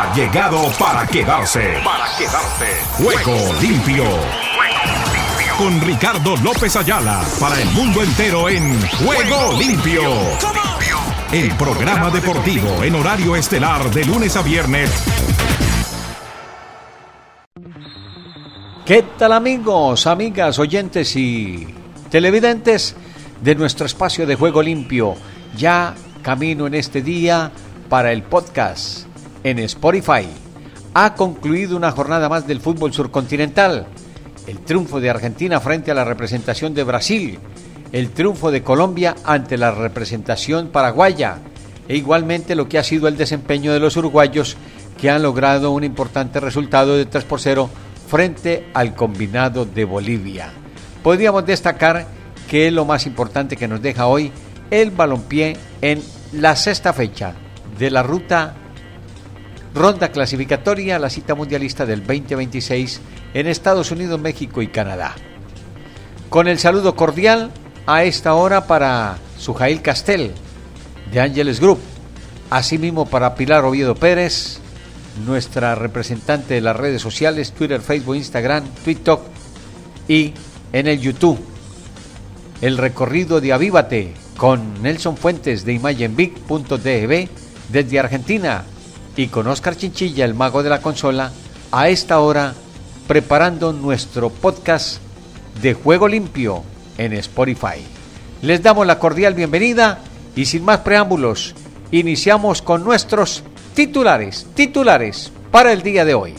ha llegado para quedarse. Para quedarse. Juego limpio. Con Ricardo López Ayala para el mundo entero en Juego limpio. El programa deportivo en horario estelar de lunes a viernes. ¿Qué tal amigos, amigas, oyentes y televidentes de nuestro espacio de juego limpio? Ya camino en este día para el podcast en Spotify. Ha concluido una jornada más del fútbol surcontinental. El triunfo de Argentina frente a la representación de Brasil. El triunfo de Colombia ante la representación paraguaya. E igualmente lo que ha sido el desempeño de los uruguayos que han logrado un importante resultado de 3 por 0 frente al combinado de Bolivia. Podríamos destacar que es lo más importante que nos deja hoy el balompié en la sexta fecha de la ruta ronda clasificatoria a la cita mundialista del 2026 en Estados Unidos, México y Canadá. Con el saludo cordial a esta hora para Sujail Castel de Ángeles Group, asimismo para Pilar Oviedo Pérez, nuestra representante de las redes sociales, Twitter, Facebook, Instagram, TikTok y en el YouTube. El recorrido de Avívate con Nelson Fuentes de ImagenBig.tv desde Argentina y con Oscar Chinchilla, el mago de la consola, a esta hora preparando nuestro podcast de Juego Limpio en Spotify. Les damos la cordial bienvenida y sin más preámbulos, iniciamos con nuestros titulares, titulares para el día de hoy.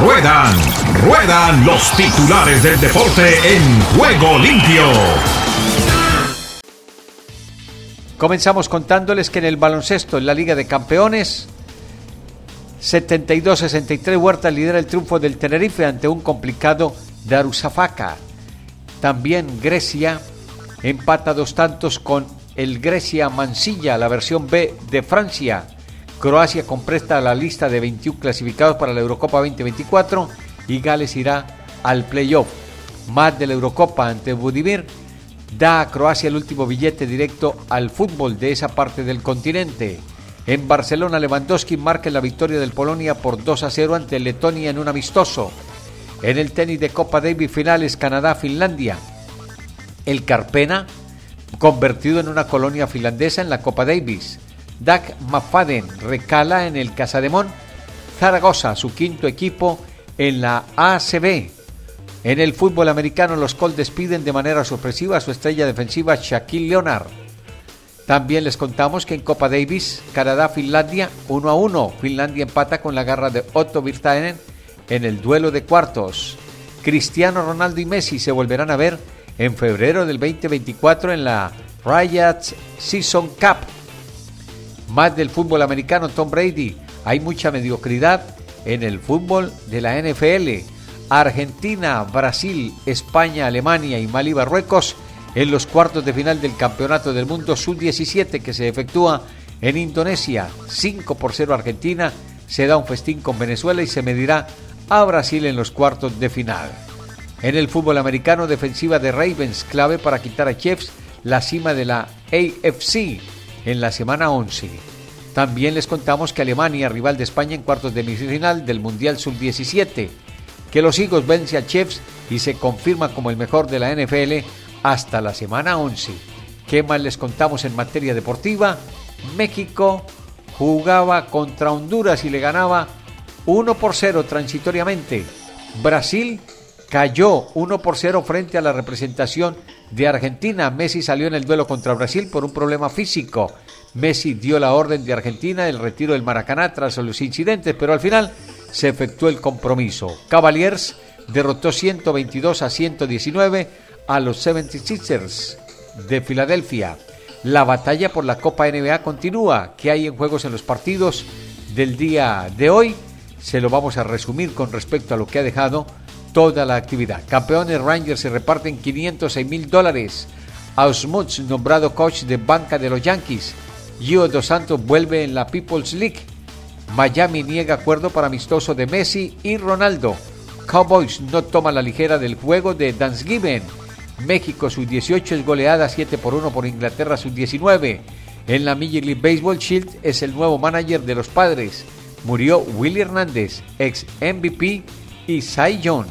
Ruedan, ruedan los titulares del deporte en Juego Limpio. Comenzamos contándoles que en el baloncesto, en la Liga de Campeones, 72-63 Huerta lidera el triunfo del Tenerife ante un complicado Darusafaka. También Grecia empata dos tantos con el Grecia Mansilla, la versión B de Francia. Croacia compresta la lista de 21 clasificados para la Eurocopa 2024 y Gales irá al playoff. Más de la Eurocopa ante Budimir da a Croacia el último billete directo al fútbol de esa parte del continente. En Barcelona, Lewandowski marca la victoria del Polonia por 2 a 0 ante Letonia en un amistoso. En el tenis de Copa Davis finales Canadá-Finlandia. El Carpena, convertido en una colonia finlandesa en la Copa Davis. Dak McFadden recala en el Casademón. Zaragoza, su quinto equipo en la ACB. En el fútbol americano, los Colts despiden de manera sorpresiva a su estrella defensiva Shaquille Leonard. También les contamos que en Copa Davis, Canadá-Finlandia 1 a 1. Finlandia empata con la garra de Otto Virtanen en el duelo de cuartos. Cristiano Ronaldo y Messi se volverán a ver en febrero del 2024 en la Riots Season Cup. Más del fútbol americano, Tom Brady. Hay mucha mediocridad en el fútbol de la NFL. Argentina, Brasil, España, Alemania y Mali Marruecos en los cuartos de final del Campeonato del Mundo Sub-17 que se efectúa en Indonesia. 5 por 0 Argentina se da un festín con Venezuela y se medirá a Brasil en los cuartos de final. En el fútbol americano, defensiva de Ravens, clave para quitar a Chiefs la cima de la AFC en la semana 11. También les contamos que Alemania, rival de España en cuartos de semifinal del Mundial Sub-17, que los Eagles vence a Chiefs y se confirma como el mejor de la NFL hasta la semana 11. ¿Qué más les contamos en materia deportiva? México jugaba contra Honduras y le ganaba 1 por 0 transitoriamente. Brasil cayó 1 por 0 frente a la representación de Argentina. Messi salió en el duelo contra Brasil por un problema físico. Messi dio la orden de Argentina del retiro del Maracaná tras los incidentes, pero al final se efectuó el compromiso. Cavaliers derrotó 122 a 119 a los 76ers de Filadelfia. La batalla por la Copa NBA continúa. ¿Qué hay en juegos en los partidos del día de hoy? Se lo vamos a resumir con respecto a lo que ha dejado toda la actividad. Campeones Rangers se reparten 506 mil dólares. Ausmuth, nombrado coach de banca de los Yankees. Gio Dos Santos vuelve en la People's League. Miami niega acuerdo para amistoso de Messi y Ronaldo. Cowboys no toma la ligera del juego de Thanksgiving. México sub-18 es goleada 7 por 1 por Inglaterra sub-19. En la Major League Baseball, Shield es el nuevo manager de los padres. Murió Willy Hernández, ex MVP y Cy Young.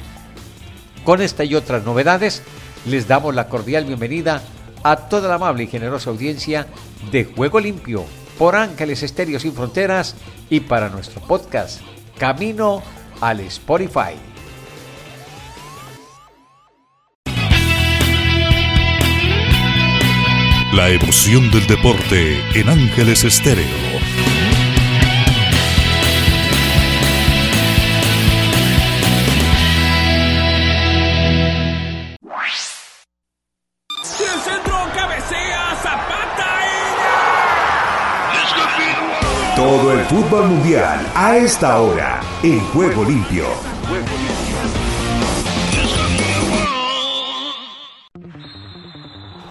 Con esta y otras novedades, les damos la cordial bienvenida a toda la amable y generosa audiencia de Juego Limpio por Ángeles Estéreo Sin Fronteras y para nuestro podcast Camino al Spotify. La emoción del deporte en Ángeles Estéreo. Todo el fútbol mundial a esta hora en Juego Limpio.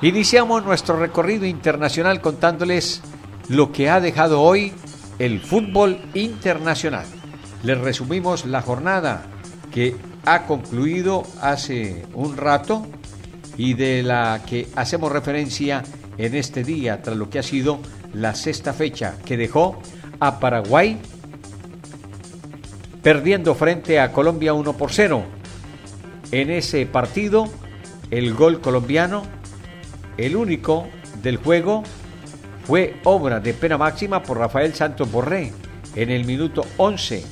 Iniciamos nuestro recorrido internacional contándoles lo que ha dejado hoy el fútbol internacional. Les resumimos la jornada que ha concluido hace un rato y de la que hacemos referencia en este día tras lo que ha sido la sexta fecha que dejó a Paraguay perdiendo frente a Colombia 1 por 0. En ese partido, el gol colombiano el único del juego fue obra de pena máxima por Rafael Santos Borré en el minuto 11.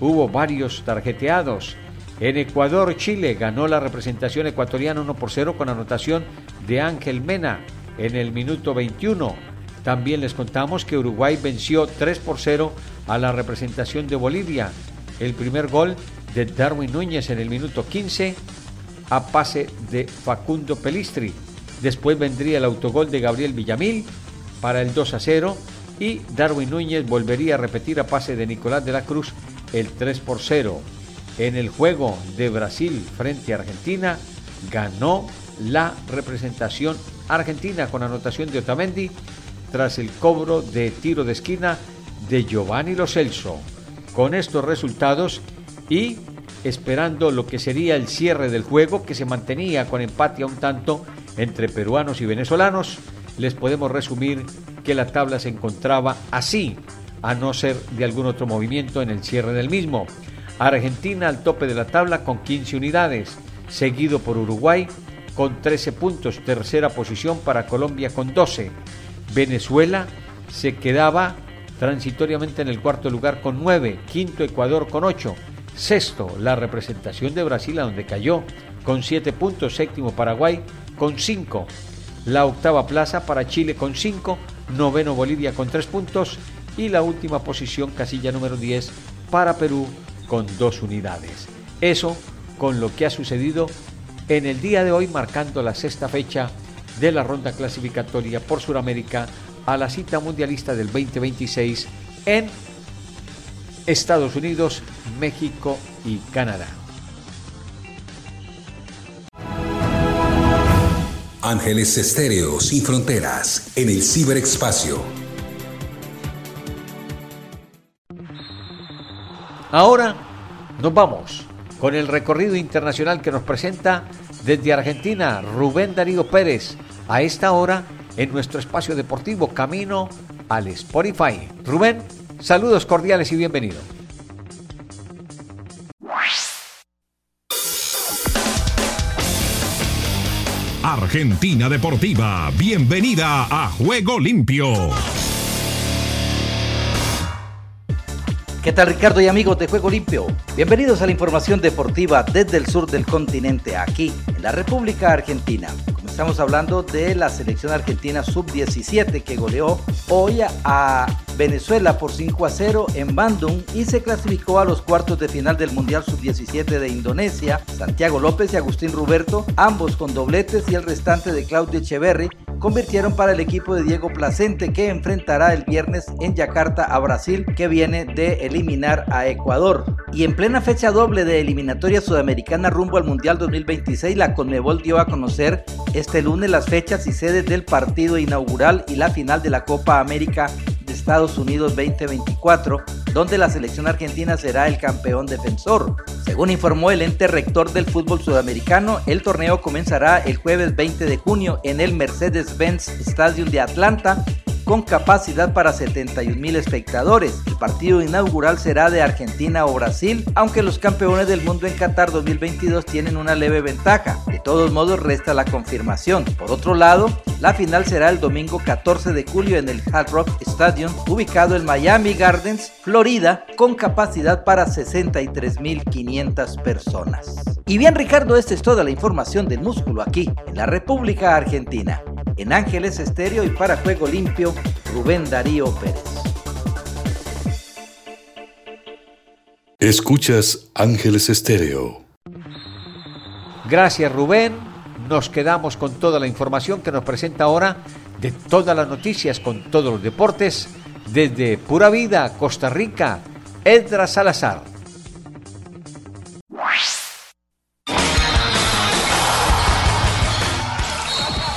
Hubo varios tarjeteados. En Ecuador, Chile ganó la representación ecuatoriana 1 por 0 con anotación de Ángel Mena en el minuto 21. También les contamos que Uruguay venció 3 por 0 a la representación de Bolivia. El primer gol de Darwin Núñez en el minuto 15 a pase de Facundo Pelistri. Después vendría el autogol de Gabriel Villamil para el 2 a 0 y Darwin Núñez volvería a repetir a pase de Nicolás de la Cruz el 3 por 0. En el juego de Brasil frente a Argentina ganó la representación argentina con anotación de Otamendi tras el cobro de tiro de esquina de Giovanni Lo Celso. Con estos resultados y esperando lo que sería el cierre del juego que se mantenía con empate a un tanto entre peruanos y venezolanos, les podemos resumir que la tabla se encontraba así, a no ser de algún otro movimiento en el cierre del mismo. Argentina al tope de la tabla con 15 unidades, seguido por Uruguay con 13 puntos, tercera posición para Colombia con 12. Venezuela se quedaba transitoriamente en el cuarto lugar con 9, quinto Ecuador con 8, sexto la representación de Brasil a donde cayó con 7 puntos, séptimo Paraguay con 5. La octava plaza para Chile con 5, noveno Bolivia con 3 puntos y la última posición, casilla número 10, para Perú con 2 unidades. Eso con lo que ha sucedido en el día de hoy, marcando la sexta fecha de la ronda clasificatoria por Sudamérica a la cita mundialista del 2026 en Estados Unidos, México y Canadá. Ángeles Estéreo sin fronteras en el ciberespacio. Ahora nos vamos con el recorrido internacional que nos presenta desde Argentina Rubén Darío Pérez a esta hora en nuestro espacio deportivo Camino al Spotify. Rubén, saludos cordiales y bienvenido. Argentina Deportiva, bienvenida a Juego Limpio. ¿Qué tal Ricardo y amigos de Juego Limpio? Bienvenidos a la información deportiva desde el sur del continente, aquí en la República Argentina. Estamos hablando de la selección argentina sub-17 que goleó hoy a Venezuela por 5 a 0 en Bandung y se clasificó a los cuartos de final del Mundial sub-17 de Indonesia. Santiago López y Agustín Ruberto, ambos con dobletes y el restante de Claudio Echeverri convirtieron para el equipo de Diego Placente que enfrentará el viernes en Yakarta a Brasil que viene de eliminar a Ecuador. Y en plena fecha doble de eliminatoria sudamericana rumbo al Mundial 2026, la Conmebol dio a conocer este lunes las fechas y sedes del partido inaugural y la final de la Copa América Estados Unidos 2024, donde la selección argentina será el campeón defensor. Según informó el ente rector del fútbol sudamericano, el torneo comenzará el jueves 20 de junio en el Mercedes-Benz Stadium de Atlanta con capacidad para 71 mil espectadores. El partido inaugural será de Argentina o Brasil, aunque los campeones del mundo en Qatar 2022 tienen una leve ventaja. De todos modos, resta la confirmación. Por otro lado, la final será el domingo 14 de julio en el Hard Rock Stadium, ubicado en Miami Gardens, Florida, con capacidad para 63.500 personas. Y bien Ricardo, esta es toda la información del músculo aquí, en la República Argentina en Ángeles Estéreo y para Juego Limpio, Rubén Darío Pérez. Escuchas Ángeles Estéreo. Gracias Rubén. Nos quedamos con toda la información que nos presenta ahora de todas las noticias con todos los deportes desde Pura Vida, Costa Rica, Edra Salazar.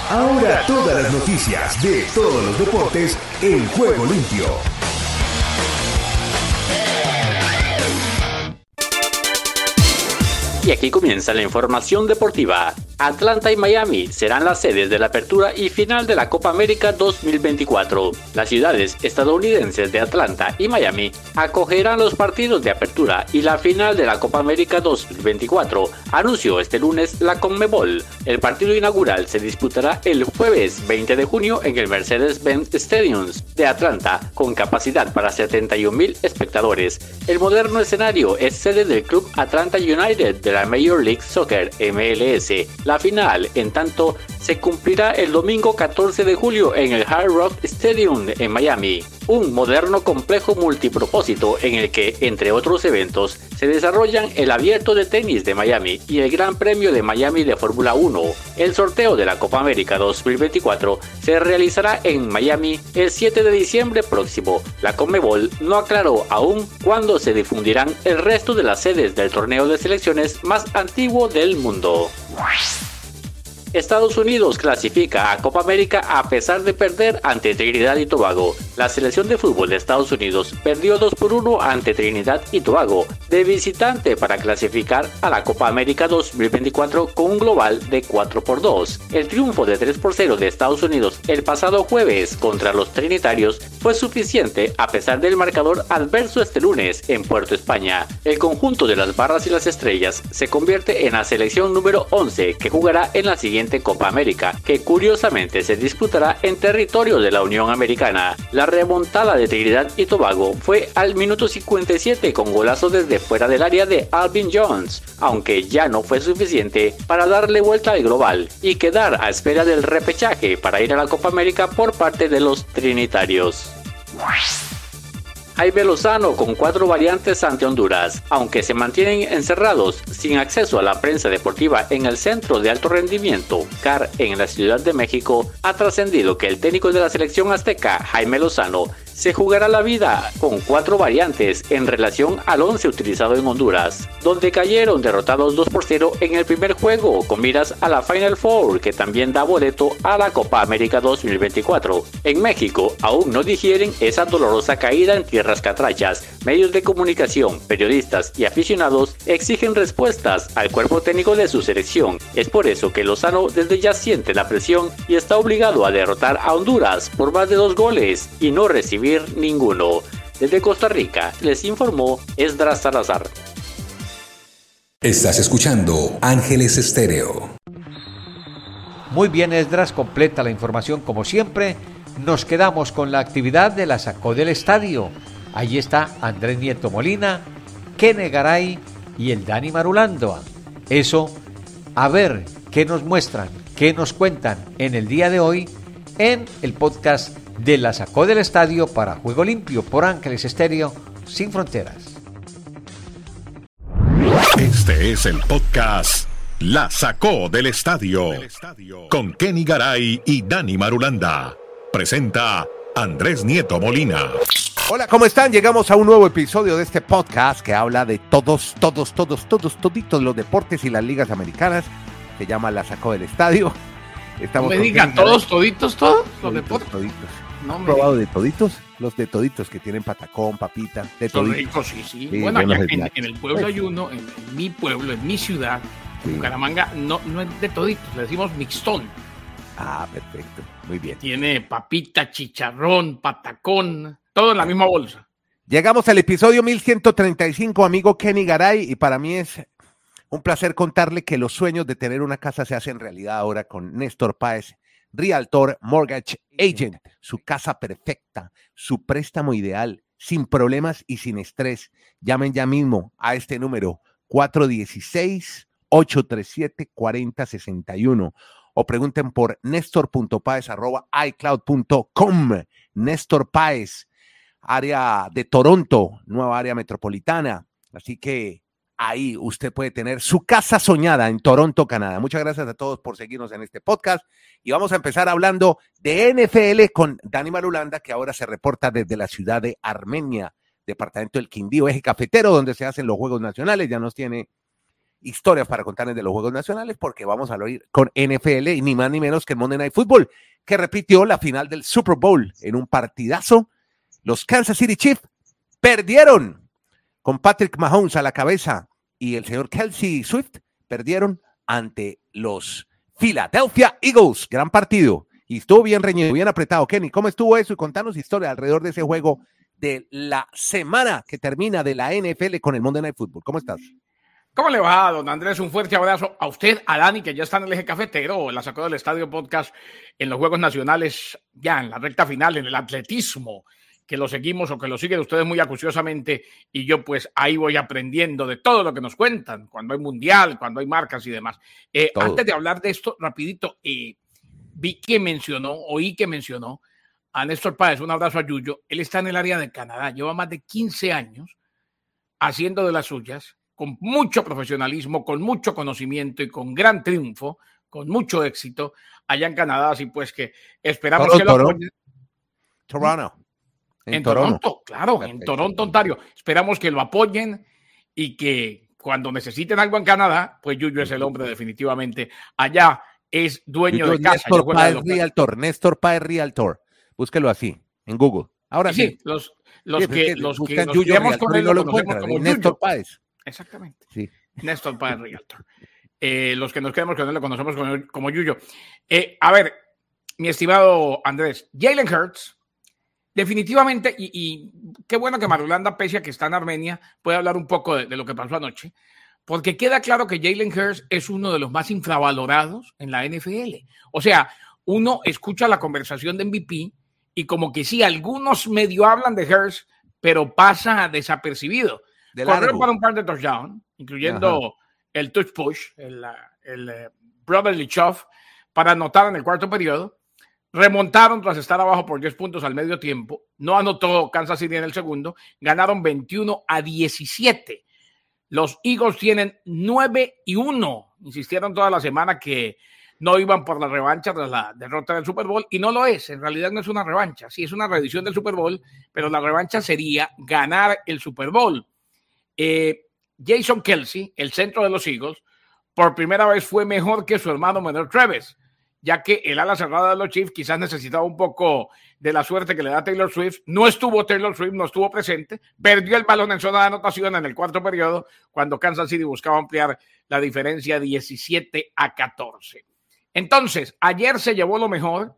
Ahora todas las noticias de todos los deportes en juego limpio. Y aquí comienza la información deportiva. Atlanta y Miami serán las sedes de la apertura y final de la Copa América 2024. Las ciudades estadounidenses de Atlanta y Miami acogerán los partidos de apertura y la final de la Copa América 2024, anunció este lunes la Conmebol. El partido inaugural se disputará el jueves 20 de junio en el Mercedes-Benz Stadium de Atlanta, con capacidad para 71 mil espectadores. El moderno escenario es sede del club Atlanta United de la Major League Soccer MLS la final, en tanto, se cumplirá el domingo 14 de julio en el Hard Rock Stadium en Miami, un moderno complejo multipropósito en el que, entre otros eventos, se desarrollan el Abierto de Tenis de Miami y el Gran Premio de Miami de Fórmula 1. El sorteo de la Copa América 2024 se realizará en Miami el 7 de diciembre próximo. La Conmebol no aclaró aún cuándo se difundirán el resto de las sedes del torneo de selecciones más antiguo del mundo. Estados Unidos clasifica a Copa América a pesar de perder ante Trinidad y Tobago. La selección de fútbol de Estados Unidos perdió 2 por 1 ante Trinidad y Tobago de visitante para clasificar a la Copa América 2024 con un global de 4 por 2. El triunfo de 3 por 0 de Estados Unidos el pasado jueves contra los trinitarios fue suficiente a pesar del marcador adverso este lunes en Puerto España. El conjunto de las barras y las estrellas se convierte en la selección número 11 que jugará en la siguiente Copa América, que curiosamente se disputará en territorio de la Unión Americana. La remontada de Trinidad y Tobago fue al minuto 57 con golazo desde fuera del área de Alvin Jones, aunque ya no fue suficiente para darle vuelta al global y quedar a espera del repechaje para ir a la Copa América por parte de los trinitarios. Jaime Lozano con cuatro variantes ante Honduras, aunque se mantienen encerrados sin acceso a la prensa deportiva en el Centro de Alto Rendimiento, CAR en la Ciudad de México, ha trascendido que el técnico de la selección azteca, Jaime Lozano, se jugará la vida con cuatro variantes en relación al 11 utilizado en Honduras, donde cayeron derrotados 2 por 0 en el primer juego con miras a la Final Four que también da boleto a la Copa América 2024. En México aún no digieren esa dolorosa caída en tierras catrachas. Medios de comunicación, periodistas y aficionados exigen respuestas al cuerpo técnico de su selección. Es por eso que Lozano desde ya siente la presión y está obligado a derrotar a Honduras por más de dos goles y no recibir ninguno. Desde Costa Rica les informó Esdras Salazar. Estás escuchando Ángeles Estéreo. Muy bien, Esdras, completa la información como siempre. Nos quedamos con la actividad de la Sacó del Estadio. Allí está Andrés Nieto Molina, Kene Garay y el Dani Marulando. Eso, a ver qué nos muestran, qué nos cuentan en el día de hoy en el podcast de la sacó del estadio para Juego Limpio por Ángeles Estéreo sin fronteras. Este es el podcast La sacó del estadio con Kenny Garay y Dani Marulanda. Presenta Andrés Nieto Molina. Hola, ¿cómo están? Llegamos a un nuevo episodio de este podcast que habla de todos, todos, todos, todos, toditos los deportes y las ligas americanas. Se llama La sacó del estadio. Estamos me digan todos, toditos, todos los deportes. Toditos. No, probado de toditos? los de toditos que tienen patacón, papita, de Son toditos. ricos, sí, sí. Sí, bueno, en, en el pueblo hay uno, en, en mi pueblo, en mi ciudad, Sí. Bucaramanga, no, no es de toditos, le decimos mixtón. Ah, perfecto, muy bien. Tiene papita, chicharrón, patacón, todo en la misma bolsa. Llegamos al episodio 1135, amigo Kenny Garay, y para mí es un placer contarle que los sueños de tener una casa se hacen realidad ahora con Néstor Páez, Realtor Mortgage Agent, su casa perfecta, su préstamo ideal, sin problemas y sin estrés. Llamen ya mismo a este número 416-837-4061 o pregunten por nestor.paez.icloud.com. Néstor Páez área de Toronto, nueva área metropolitana. Así que ahí usted puede tener su casa soñada en Toronto, Canadá. Muchas gracias a todos por seguirnos en este podcast. Y vamos a empezar hablando de NFL con Dani Marulanda, que ahora se reporta desde la ciudad de Armenia, departamento del Quindío, eje cafetero, donde se hacen los Juegos Nacionales. Ya nos tiene historias para contarles de los Juegos Nacionales, porque vamos a hablar con NFL y ni más ni menos que el Monday Night Football, que repitió la final del Super Bowl en un partidazo los Kansas City Chiefs perdieron con Patrick Mahomes a la cabeza y el señor Kelsey Swift perdieron ante los Philadelphia Eagles. Gran partido. Y estuvo bien reñido, bien apretado. Kenny, ¿cómo estuvo eso? Y contanos historia alrededor de ese juego de la semana que termina de la NFL con el Monday Night Football. ¿Cómo estás? ¿Cómo le va, don Andrés? Un fuerte abrazo a usted, a Dani, que ya está en el eje cafetero, la sacó del Estadio Podcast en los Juegos Nacionales, ya en la recta final, en el atletismo, que lo seguimos o que lo siguen ustedes muy acuciosamente, y yo pues ahí voy aprendiendo de todo lo que nos cuentan, cuando hay mundial, cuando hay marcas y demás. Eh, antes de hablar de esto, rapidito, eh, vi que mencionó, oí que mencionó a Néstor Páez, un abrazo a Yuyo, él está en el área de Canadá, lleva más de 15 años haciendo de las suyas, con mucho profesionalismo, con mucho conocimiento y con gran triunfo, con mucho éxito allá en Canadá, así pues que esperamos Toronto, que lo apoyen. Toronto. En, Toronto. claro, en Perfecto. Toronto, Ontario. Esperamos que lo apoyen y que cuando necesiten algo en Canadá, pues Yuyo es el hombre definitivamente. Allá es dueño de casa. Néstor Páez. Realtor, Néstor Páez Realtor. Búsquelo así, en Google. Ahora sí. Sí, los, los Sí, que, es que los que nos Yuyo Realtor con él no lo lo conocemos encuentran. como Néstor Yuyo. Páez. Exactamente. Sí. Néstor Páez Realtor. Eh, los que nos quedamos con él lo conocemos como, como Yuyo. Eh, a ver, mi estimado Andrés, Jalen Hurts, definitivamente, y, y qué bueno que Marulanda, pese a que está en Armenia, puede hablar un poco de, de lo que pasó anoche, porque queda claro que Jalen Hurts es uno de los más infravalorados en la NFL. O sea, uno escucha la conversación de MVP y como que sí, algunos medio hablan de Hurts, pero pasa desapercibido. De para un par de touchdowns, incluyendo el touch push, el, ah, el, eh, brotherly shove, para anotar en el cuarto periodo. Remontaron tras estar abajo por 10 puntos al medio tiempo. No anotó Kansas City en el segundo. Ganaron 21 a 17. Los Eagles tienen 9 y 1. Insistieron toda la semana que no iban por la revancha tras la derrota del Super Bowl y no lo es. En realidad no es una revancha. Sí es una reedición del Super Bowl, pero la revancha sería ganar el Super Bowl. Eh, Jason Kelsey, el centro de los Eagles, por primera vez fue mejor que su hermano menor Travis, ya que el ala cerrada de los Chiefs quizás necesitaba un poco de la suerte que le da Taylor Swift. No estuvo Taylor Swift, no estuvo presente, perdió el balón en zona de anotación en el cuarto periodo cuando Kansas City buscaba ampliar la diferencia 17 a 14. Entonces, ayer se llevó lo mejor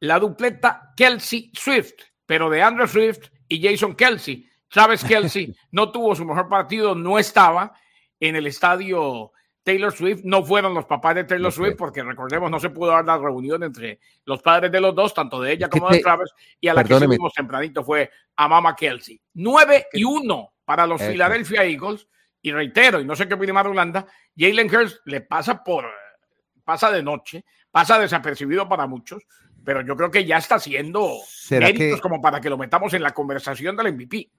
la dupleta Kelsey Swift, pero de Andrew Swift y Jason Kelsey. Travis Kelsey no tuvo su mejor partido, no estaba en el estadio Taylor Swift, no fueron los papás de Taylor No. Swift, porque recordemos, no se pudo dar la reunión entre los padres de los dos, tanto de ella como de Travis, y a la perdóneme. que subimos tempranito fue a Mama Kelsey. 9 y 1 para los Eso. Philadelphia Eagles, y reitero, y no sé qué opina Marulanda, Jalen Hurts le pasa por, pasa de noche, pasa desapercibido para muchos, pero yo creo que ya está haciendo ¿Será méritos que- como para que lo metamos en la conversación del MVP.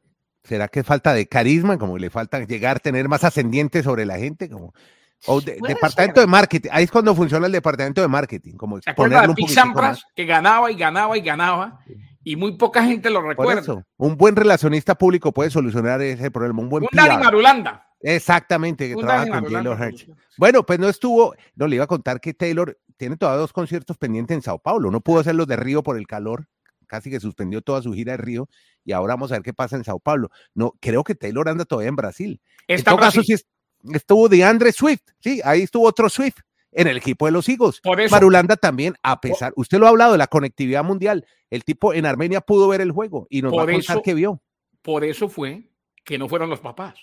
¿Será que falta de carisma? Como le falta llegar, tener más ascendiente sobre la gente, como o de- departamento ser. de marketing. Ahí es cuando funciona el departamento de marketing, como ¿Se acuerda ponerle de Pete Sampras que ganaba y ganaba y ganaba y muy poca gente lo Por recuerda? eso, un buen relacionista público puede solucionar ese problema, un buen Un Dani. Marulanda. Exactamente, que Un trabaja Dani con Marulanda Taylor Hirsch. Bueno, pues no estuvo, no le iba a contar que Taylor tiene todavía dos conciertos pendientes en Sao Paulo, no pudo hacer los de Río por el calor, casi que suspendió toda su gira de Río y ahora vamos a ver qué pasa en Sao Paulo. No, creo que Taylor anda todavía en Brasil. en todo caso, sí estuvo de Andre Swift, sí, ahí estuvo otro Swift en el equipo de los Higos. Marulanda también, a pesar, usted lo ha hablado de la conectividad mundial, el tipo en Armenia pudo ver el juego y nos va a contar que vio. Por eso fue que no fueron los papás.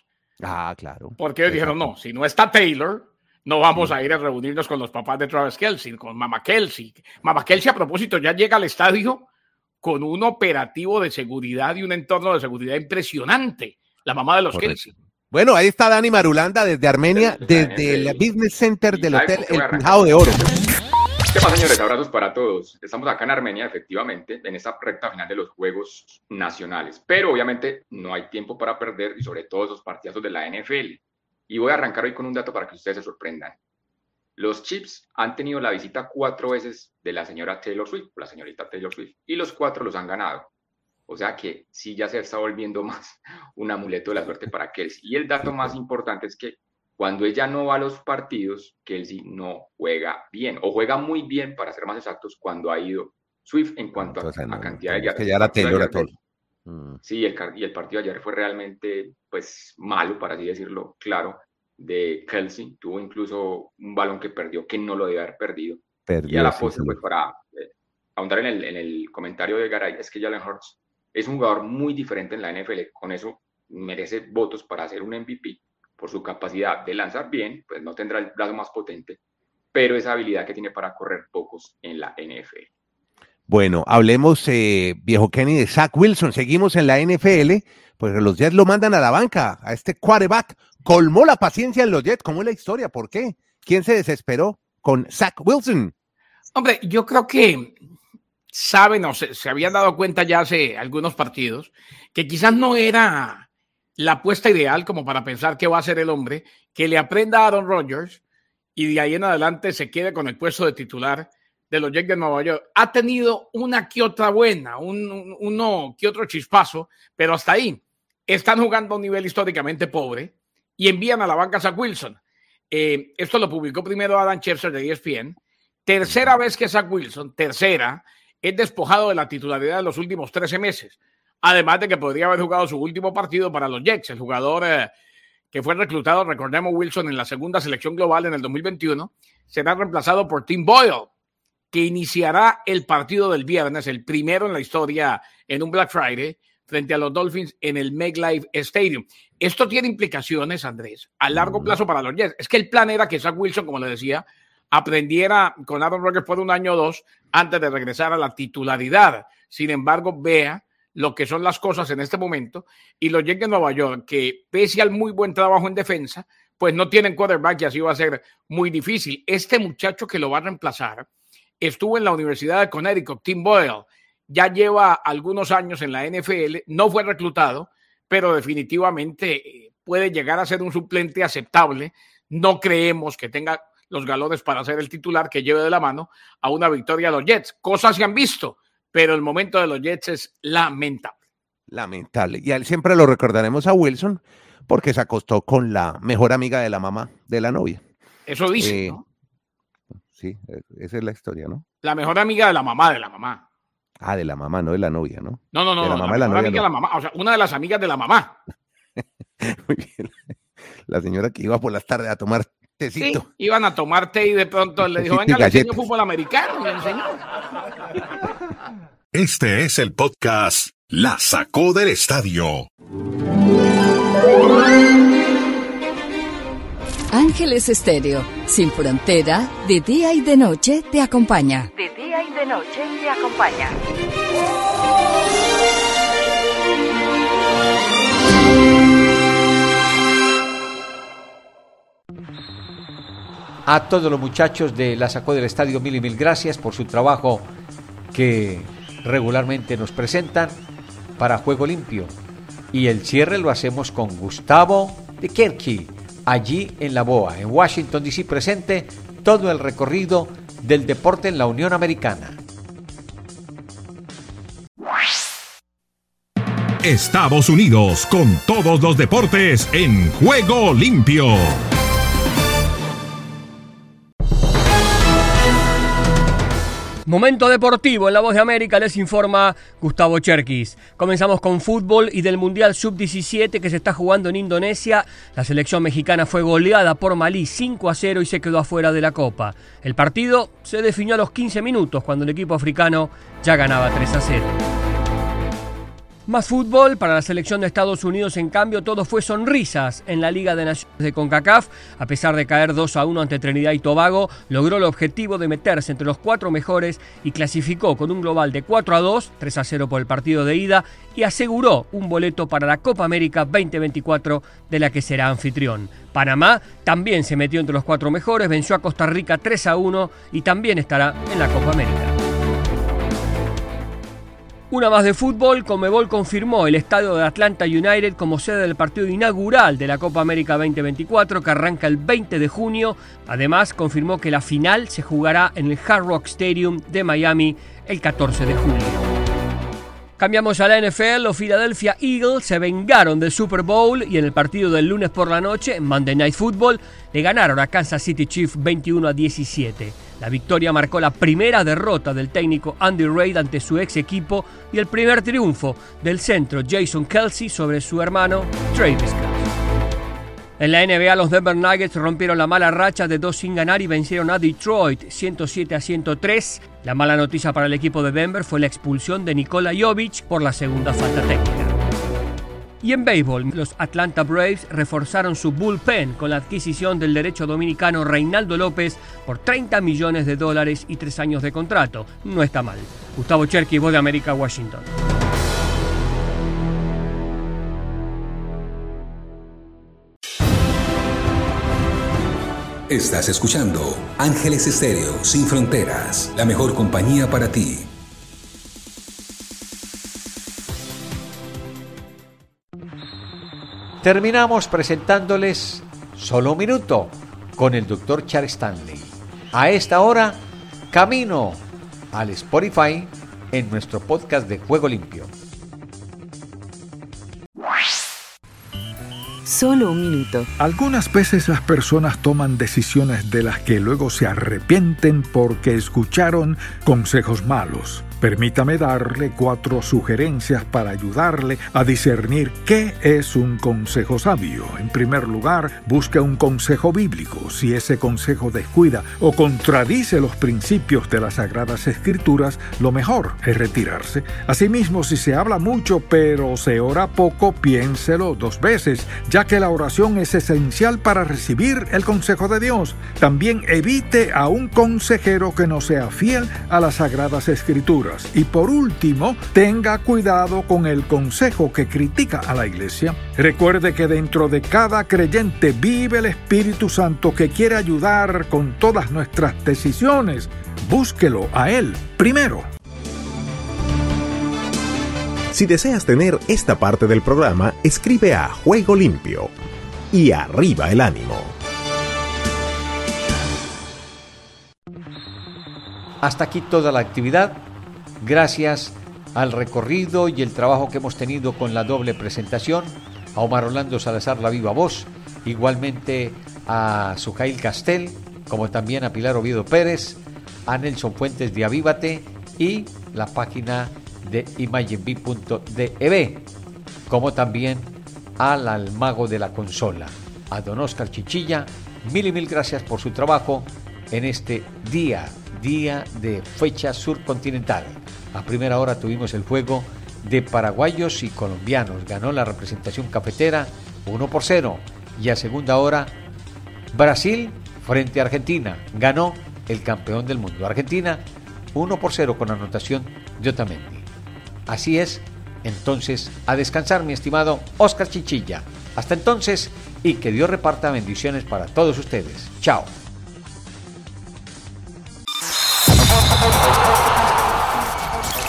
Ah, claro. Porque ellos dijeron, no, si no está Taylor, no vamos a ir a reunirnos con los papás de Travis Kelsey, con Mama Kelsey. Mama Kelsey, a propósito, ya llega al estadio con un operativo de seguridad y un entorno de seguridad impresionante. La mamá de los Kelsey. Bueno, ahí está Dani Marulanda desde Armenia, desde el Business Center del Hotel El Pijao de Oro. ¿Qué pasa, señores? Abrazos para todos. Estamos acá en Armenia, efectivamente, en esa recta final de los Juegos Nacionales. Pero obviamente no hay tiempo para perder y sobre todo esos partidazos de la NFL. Y voy a arrancar hoy con un dato para que ustedes se sorprendan. Los Chips han tenido la visita cuatro veces de la señora Taylor Swift, la señorita Taylor Swift, y los cuatro los han ganado. O sea que sí ya se está volviendo más un amuleto de la suerte para Kelsey. Y el dato más importante es que cuando ella no va a los partidos, Kelsey no juega bien, o juega muy bien, para ser más exactos, cuando ha ido Swift en cuanto a, cantidad de yardas. Que ya era Taylor a todo. Sí, el, y el partido de ayer fue realmente pues malo, para así decirlo, claro, de Kelsey. Tuvo incluso un balón que perdió que no lo debe haber perdido. y a la postre, pues para eh, ahondar en el, en el, comentario de Garay, es que Jalen Hurts es un jugador muy diferente en la NFL. Con eso merece votos para hacer un MVP por su capacidad de lanzar bien, pues no tendrá el brazo más potente, pero esa habilidad que tiene para correr pocos en la NFL. Bueno, hablemos, eh, viejo Kenny, de Zach Wilson. Seguimos en la NFL, pues los Jets lo mandan a la banca, a este quarterback. Colmó la paciencia en los Jets. ¿Cómo es la historia? ¿Por qué? ¿Quién se desesperó con Zach Wilson? Hombre, yo creo que saben o se, se habían dado cuenta ya hace algunos partidos que quizás no era la apuesta ideal como para pensar que va a ser el hombre, que le aprenda a Aaron Rodgers y de ahí en adelante se quede con el puesto de titular de los Jets de Nueva York. Ha tenido una que otra buena, un, uno que otro chispazo, pero hasta ahí. Están jugando a un nivel históricamente pobre y envían a la banca a Zach Wilson. Eh, esto lo publicó primero Adam Schefter de ESPN. Tercera vez que Zach Wilson, tercera, es despojado de la titularidad de los últimos 13 meses. Además de que podría haber jugado su último partido para los Jets, el jugador eh, que fue reclutado, recordemos Wilson, en la segunda selección global en el 2021, será reemplazado por Tim Boyle, que iniciará el partido del viernes, el primero en la historia en un Black Friday, frente a los Dolphins en el MetLife Stadium. Esto tiene implicaciones, Andrés, a largo plazo para los Jets. Es que el plan era que Zach Wilson, como le decía, aprendiera con Aaron Rodgers por un año o dos antes de regresar a la titularidad. Sin embargo, vea lo que son las cosas en este momento y los Jets de Nueva York, que pese al muy buen trabajo en defensa, pues no tienen quarterback y así va a ser muy difícil. Este muchacho que lo va a reemplazar estuvo en la Universidad de Connecticut, Tim Boyle, ya lleva algunos años en la NFL, no fue reclutado, pero definitivamente eh, puede llegar a ser un suplente aceptable. No creemos que tenga los galones para ser el titular que lleve de la mano a una victoria a los Jets. Cosas se han visto, pero el momento de los Jets es lamentable. Lamentable. Y siempre lo recordaremos a Wilson porque se acostó con la mejor amiga de la mamá de la novia. Eso dice. Eh, ¿no? Sí, e, esa es la historia, ¿no? La mejor amiga de la mamá de la mamá. Ah, de la mamá, no de la novia, ¿no? No, no, no. De la mamá de la novia. la mamá, o sea, una de las amigas de la mamá. Muy bien. La señora que iba por las tardes a tomar tecito. Sí, iban a tomar té y de pronto le dijo, venga, le enseño fútbol americano. Le enseñó. Este es el podcast La Sacó del Estadio. Ángeles Estéreo, sin frontera, de día y de noche te acompaña. De día y de noche te acompaña. A todos los muchachos de La Sacó del Estadio, mil y mil gracias por su trabajo que regularmente nos presentan para Juego Limpio. Y el cierre lo hacemos con Gustavo de Kerky allí en La Boa, en Washington, D.C., presente todo el recorrido del deporte en la Unión Americana. Estados Unidos con todos los deportes en juego limpio. Momento deportivo en La Voz de América les informa Gustavo Cherkis. Comenzamos con fútbol y del Mundial Sub-17 que se está jugando en Indonesia. La selección mexicana fue goleada por Malí 5 a 0 y se quedó afuera de la Copa. El partido se definió a los 15 minutos cuando el equipo africano ya ganaba 3 a 0. Más fútbol para la selección de Estados Unidos, en cambio, todo fue sonrisas en la Liga de Naciones de CONCACAF. A pesar de caer 2 a 1 ante Trinidad y Tobago, logró el objetivo de meterse entre los cuatro mejores y clasificó con un global de 4 a 2, 3 a 0 por el partido de ida, y aseguró un boleto para la Copa América 2024 de la que será anfitrión. Panamá también se metió entre los cuatro mejores, venció a Costa Rica 3 a 1 y también estará en la Copa América. Una más de fútbol, Comebol confirmó el estadio de Atlanta United como sede del partido inaugural de la Copa América 2024 que arranca el 20 de junio. Además, confirmó que la final se jugará en el Hard Rock Stadium de Miami el 14 de julio. Cambiamos a la NFL, los Philadelphia Eagles se vengaron del Super Bowl y en el partido del lunes por la noche, Monday Night Football, le ganaron a Kansas City Chiefs 21 a 17. La victoria marcó la primera derrota del técnico Andy Reid ante su ex equipo y el primer triunfo del centro Jason Kelsey sobre su hermano Travis Kelsey. En la NBA, los Denver Nuggets rompieron la mala racha de dos sin ganar y vencieron a Detroit 107 a 103. La mala noticia para el equipo de Denver fue la expulsión de Nikola Jovic por la segunda falta técnica. Y en béisbol, los Atlanta Braves reforzaron su bullpen con la adquisición del derecho dominicano Reinaldo López por 30 millones de dólares y tres años de contrato. No está mal. Gustavo Cherky, Voz de América, Washington. Estás escuchando Ángeles Estéreo Sin Fronteras, la mejor compañía para ti. Terminamos presentándoles Solo un Minuto con el doctor Charles Stanley. A esta hora, camino al Spotify en nuestro podcast de Juego Limpio. Solo un minuto. Algunas veces las personas toman decisiones de las que luego se arrepienten porque escucharon consejos malos. Permítame darle cuatro sugerencias para ayudarle a discernir qué es un consejo sabio. En primer lugar, busque un consejo bíblico. Si ese consejo descuida o contradice los principios de las Sagradas Escrituras, lo mejor es retirarse. Asimismo, si se habla mucho pero se ora poco, piénselo dos veces, ya que la oración es esencial para recibir el consejo de Dios. También evite a un consejero que no sea fiel a las Sagradas Escrituras. Y por último, tenga cuidado con el consejo que critica a la iglesia. Recuerde que dentro de cada creyente vive el Espíritu Santo que quiere ayudar con todas nuestras decisiones. Búsquelo a Él primero. Si deseas tener esta parte del programa, escribe a Juego Limpio y arriba el ánimo. Hasta aquí toda la actividad gracias al recorrido y el trabajo que hemos tenido con la doble presentación, a Omar Orlando Salazar La Viva Voz, igualmente a Sujail Castel, como también a Pilar Oviedo Pérez, a Nelson Fuentes de Avívate y la página de imagenb.dev, como también al, al mago de la consola, a don Oscar Chichilla, mil y mil gracias por su trabajo en este día, día de fecha surcontinental. A primera hora tuvimos el juego de paraguayos y colombianos. Ganó la representación cafetera 1 por 0. Y a segunda hora, Brasil frente a Argentina. Ganó el campeón del mundo. Argentina 1 por 0 con anotación de Otamendi. Así es, entonces, a descansar mi estimado Oscar Chichilla. Hasta entonces y que Dios reparta bendiciones para todos ustedes. Chao.